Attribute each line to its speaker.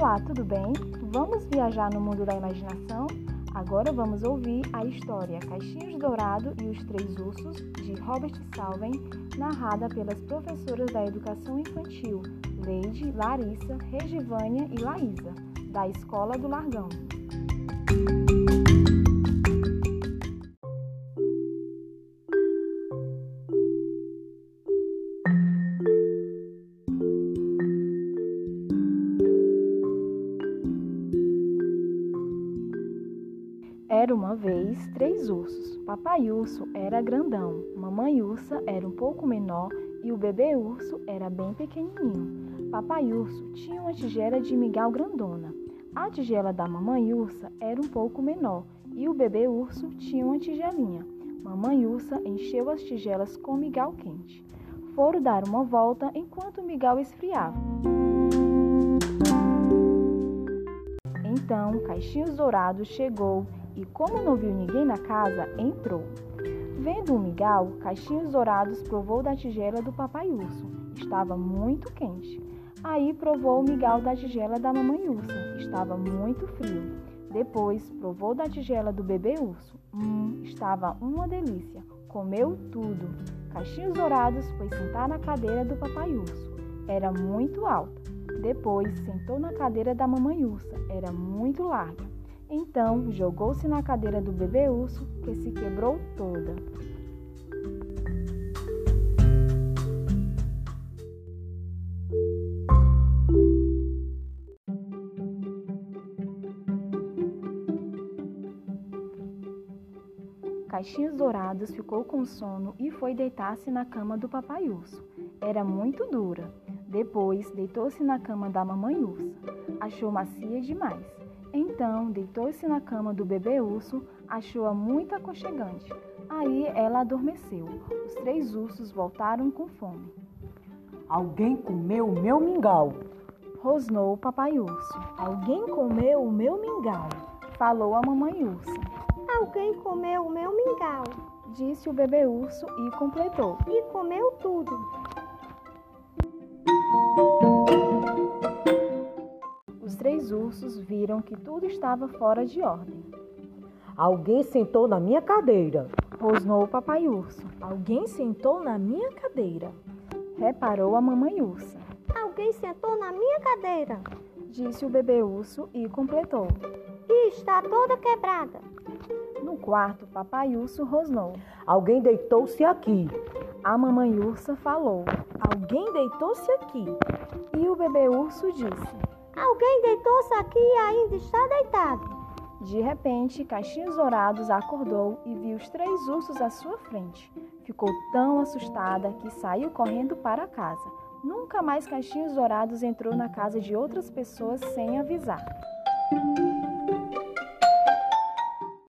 Speaker 1: Olá, tudo bem? Vamos viajar no mundo da imaginação? Agora vamos ouvir a história Caixinhos Dourado e os Três Ursos, de Robert Salven, narrada pelas professoras da Educação Infantil, Leide, Larissa, Regivânia e Laísa, da Escola do Largão. Era uma vez três ursos. Papai urso era grandão, mamãe ursa era um pouco menor e o bebê urso era bem pequenininho. Papai urso tinha uma tigela de migal grandona. A tigela da mamãe ursa era um pouco menor e o bebê urso tinha uma tigelinha. Mamãe ursa encheu as tigelas com migal quente. Foram dar uma volta enquanto o migal esfriava. Então, Caixinhos Dourados chegou e, como não viu ninguém na casa, entrou. Vendo o migal, Caixinhos Dourados provou da tigela do papai urso. Estava muito quente. Aí provou o migal da tigela da mamãe ursa. Estava muito frio. Depois provou da tigela do bebê urso. Hum, estava uma delícia. Comeu tudo. Caixinhos Dourados foi sentar na cadeira do papai urso. Era muito alta. Depois sentou na cadeira da mamãe ursa. Era muito larga. Então jogou-se na cadeira do bebê urso, que se quebrou toda. Caixinhos Dourados ficou com sono e foi deitar-se na cama do papai urso. Era muito dura. Depois deitou-se na cama da mamãe ursa. Achou macia demais. Então deitou-se na cama do bebê urso, achou-a muito aconchegante. Aí ela adormeceu. Os três ursos voltaram com fome.
Speaker 2: Alguém comeu o meu mingau.
Speaker 1: Rosnou o papai urso.
Speaker 3: Alguém comeu o meu mingau.
Speaker 1: Falou a mamãe ursa.
Speaker 4: Alguém comeu o meu mingau.
Speaker 1: Disse o bebê urso e completou.
Speaker 4: E comeu tudo.
Speaker 1: Ursos viram que tudo estava fora de ordem.
Speaker 2: Alguém sentou na minha cadeira.
Speaker 1: Rosnou o papai urso.
Speaker 3: Alguém sentou na minha cadeira.
Speaker 1: Reparou a mamãe ursa.
Speaker 4: Alguém sentou na minha cadeira.
Speaker 1: Disse o bebê urso e completou.
Speaker 4: E está toda quebrada.
Speaker 1: No quarto, papai urso rosnou.
Speaker 2: Alguém deitou-se aqui.
Speaker 1: A mamãe ursa falou.
Speaker 3: Alguém deitou-se aqui.
Speaker 1: E o bebê urso disse.
Speaker 4: Alguém deitou-se aqui e ainda está deitado.
Speaker 1: De repente, Caixinhos Dourados acordou e viu os três ursos à sua frente. Ficou tão assustada que saiu correndo para casa. Nunca mais Caixinhos Dourados entrou na casa de outras pessoas sem avisar.